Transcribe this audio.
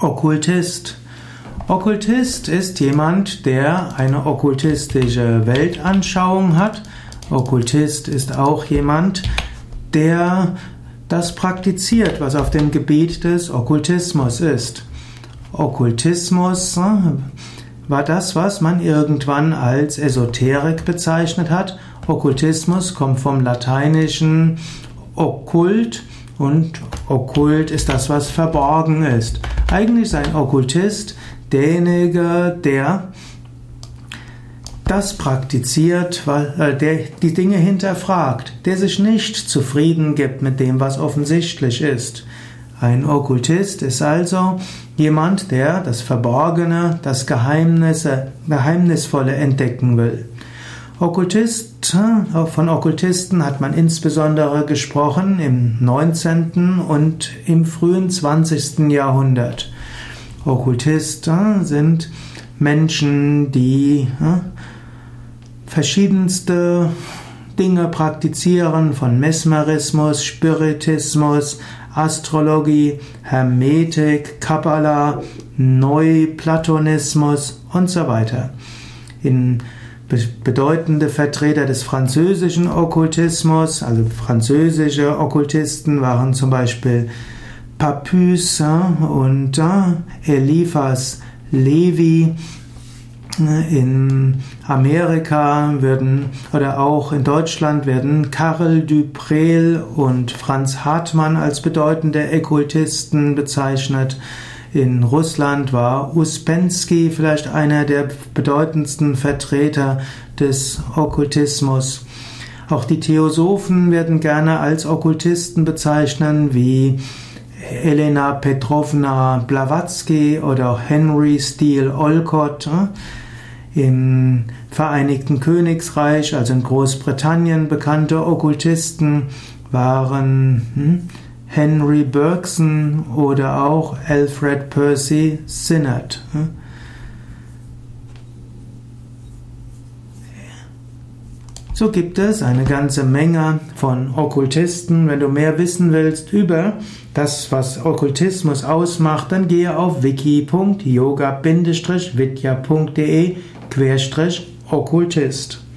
Okkultist. Okkultist ist jemand, der eine okkultistische Weltanschauung hat. Okkultist ist auch jemand, der das praktiziert, was auf dem Gebiet des Okkultismus ist. Okkultismus äh, war das, was man irgendwann als Esoterik bezeichnet hat. Okkultismus kommt vom lateinischen okkult und okkult ist das, was verborgen ist. Eigentlich ist ein Okkultist derjenige, der das praktiziert, äh, der die Dinge hinterfragt, der sich nicht zufrieden gibt mit dem, was offensichtlich ist. Ein Okkultist ist also jemand, der das Verborgene, das Geheimnisse, Geheimnisvolle entdecken will. Okkultist, von Okkultisten hat man insbesondere gesprochen im 19. und im frühen 20. Jahrhundert. Okkultisten sind Menschen, die verschiedenste Dinge praktizieren, von Mesmerismus, Spiritismus, Astrologie, Hermetik, Kabbalah, Neuplatonismus und so weiter. In bedeutende Vertreter des französischen Okkultismus, also französische Okkultisten waren zum Beispiel Papus und Eliphas Levi. In Amerika werden oder auch in Deutschland werden Karl Duprel und Franz Hartmann als bedeutende Okkultisten bezeichnet. In Russland war Uspensky vielleicht einer der bedeutendsten Vertreter des Okkultismus. Auch die Theosophen werden gerne als Okkultisten bezeichnen, wie Elena Petrovna Blavatsky oder Henry Steele Olcott. Im Vereinigten Königreich, also in Großbritannien, bekannte Okkultisten waren hm, Henry Bergson oder auch Alfred Percy Sinnert. So gibt es eine ganze Menge von Okkultisten. Wenn du mehr wissen willst über das, was Okkultismus ausmacht, dann gehe auf wiki.yoga-vidya.de Okkultist.